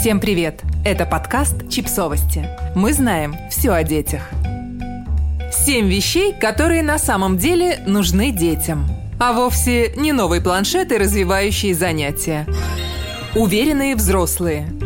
Всем привет! Это подкаст «Чипсовости». Мы знаем все о детях. Семь вещей, которые на самом деле нужны детям. А вовсе не новый планшет и развивающие занятия. Уверенные взрослые –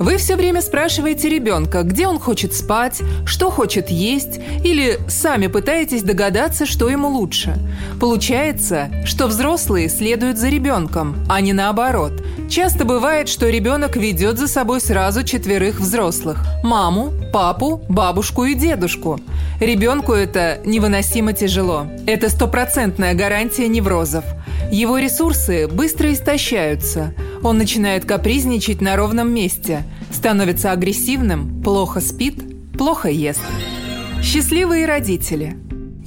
вы все время спрашиваете ребенка, где он хочет спать, что хочет есть, или сами пытаетесь догадаться, что ему лучше. Получается, что взрослые следуют за ребенком, а не наоборот. Часто бывает, что ребенок ведет за собой сразу четверых взрослых – маму, папу, бабушку и дедушку. Ребенку это невыносимо тяжело. Это стопроцентная гарантия неврозов. Его ресурсы быстро истощаются – он начинает капризничать на ровном месте, становится агрессивным, плохо спит, плохо ест. Счастливые родители.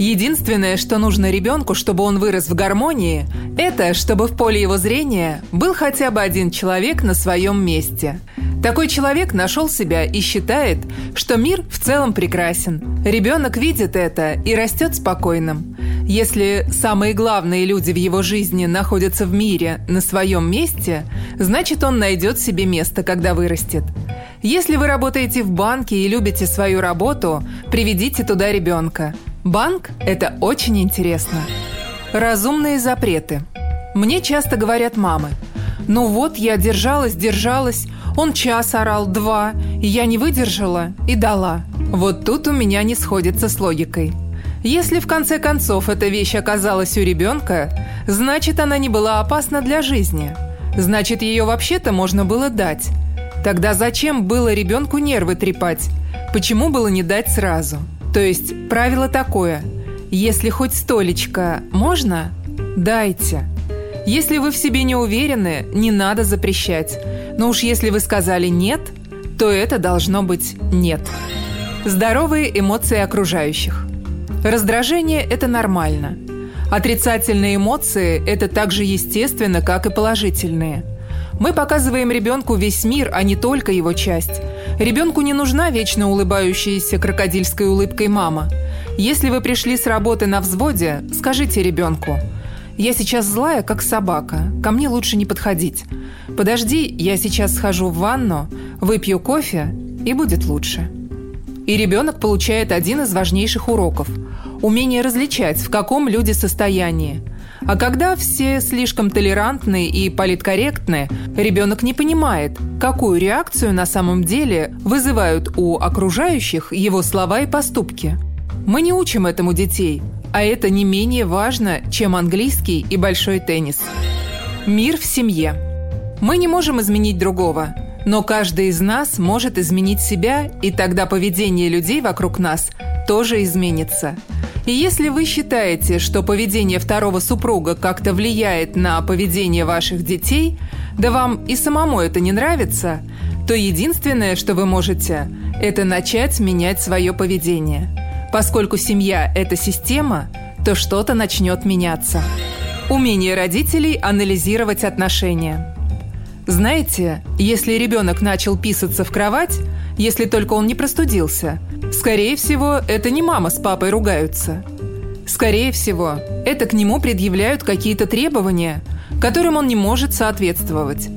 Единственное, что нужно ребенку, чтобы он вырос в гармонии, это чтобы в поле его зрения был хотя бы один человек на своем месте. Такой человек нашел себя и считает, что мир в целом прекрасен. Ребенок видит это и растет спокойным. Если самые главные люди в его жизни находятся в мире на своем месте, значит он найдет себе место, когда вырастет. Если вы работаете в банке и любите свою работу, приведите туда ребенка. Банк – это очень интересно. Разумные запреты. Мне часто говорят мамы. Ну вот, я держалась, держалась, он час орал, два, и я не выдержала и дала. Вот тут у меня не сходится с логикой. Если в конце концов эта вещь оказалась у ребенка, значит она не была опасна для жизни. Значит ее вообще-то можно было дать. Тогда зачем было ребенку нервы трепать? Почему было не дать сразу? То есть правило такое. Если хоть столечко можно, дайте. Если вы в себе не уверены, не надо запрещать. Но уж если вы сказали «нет», то это должно быть «нет». Здоровые эмоции окружающих. Раздражение – это нормально. Отрицательные эмоции – это так же естественно, как и положительные. Мы показываем ребенку весь мир, а не только его часть. Ребенку не нужна вечно улыбающаяся крокодильской улыбкой мама. Если вы пришли с работы на взводе, скажите ребенку – я сейчас злая, как собака. Ко мне лучше не подходить. Подожди, я сейчас схожу в ванну, выпью кофе, и будет лучше. И ребенок получает один из важнейших уроков – умение различать, в каком люди состоянии. А когда все слишком толерантны и политкорректны, ребенок не понимает, какую реакцию на самом деле вызывают у окружающих его слова и поступки. Мы не учим этому детей, а это не менее важно, чем английский и большой теннис. Мир в семье. Мы не можем изменить другого, но каждый из нас может изменить себя, и тогда поведение людей вокруг нас тоже изменится. И если вы считаете, что поведение второго супруга как-то влияет на поведение ваших детей, да вам и самому это не нравится, то единственное, что вы можете, это начать менять свое поведение – Поскольку семья – это система, то что-то начнет меняться. Умение родителей анализировать отношения. Знаете, если ребенок начал писаться в кровать, если только он не простудился, скорее всего, это не мама с папой ругаются. Скорее всего, это к нему предъявляют какие-то требования, которым он не может соответствовать.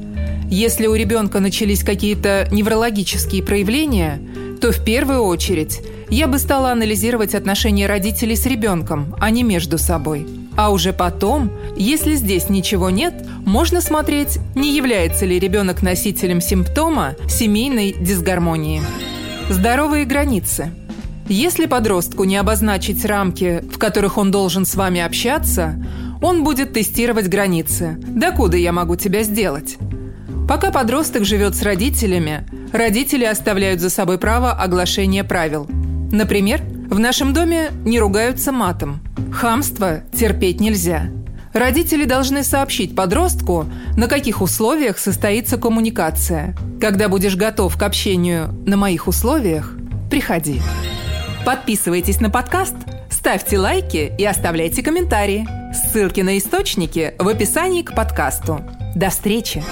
Если у ребенка начались какие-то неврологические проявления, то в первую очередь я бы стала анализировать отношения родителей с ребенком, а не между собой. А уже потом, если здесь ничего нет, можно смотреть, не является ли ребенок носителем симптома семейной дисгармонии. Здоровые границы. Если подростку не обозначить рамки, в которых он должен с вами общаться, он будет тестировать границы. «Докуда я могу тебя сделать?» Пока подросток живет с родителями, родители оставляют за собой право оглашения правил. Например, в нашем доме не ругаются матом. Хамство терпеть нельзя. Родители должны сообщить подростку, на каких условиях состоится коммуникация. Когда будешь готов к общению на моих условиях, приходи. Подписывайтесь на подкаст, ставьте лайки и оставляйте комментарии. Ссылки на источники в описании к подкасту. До встречи!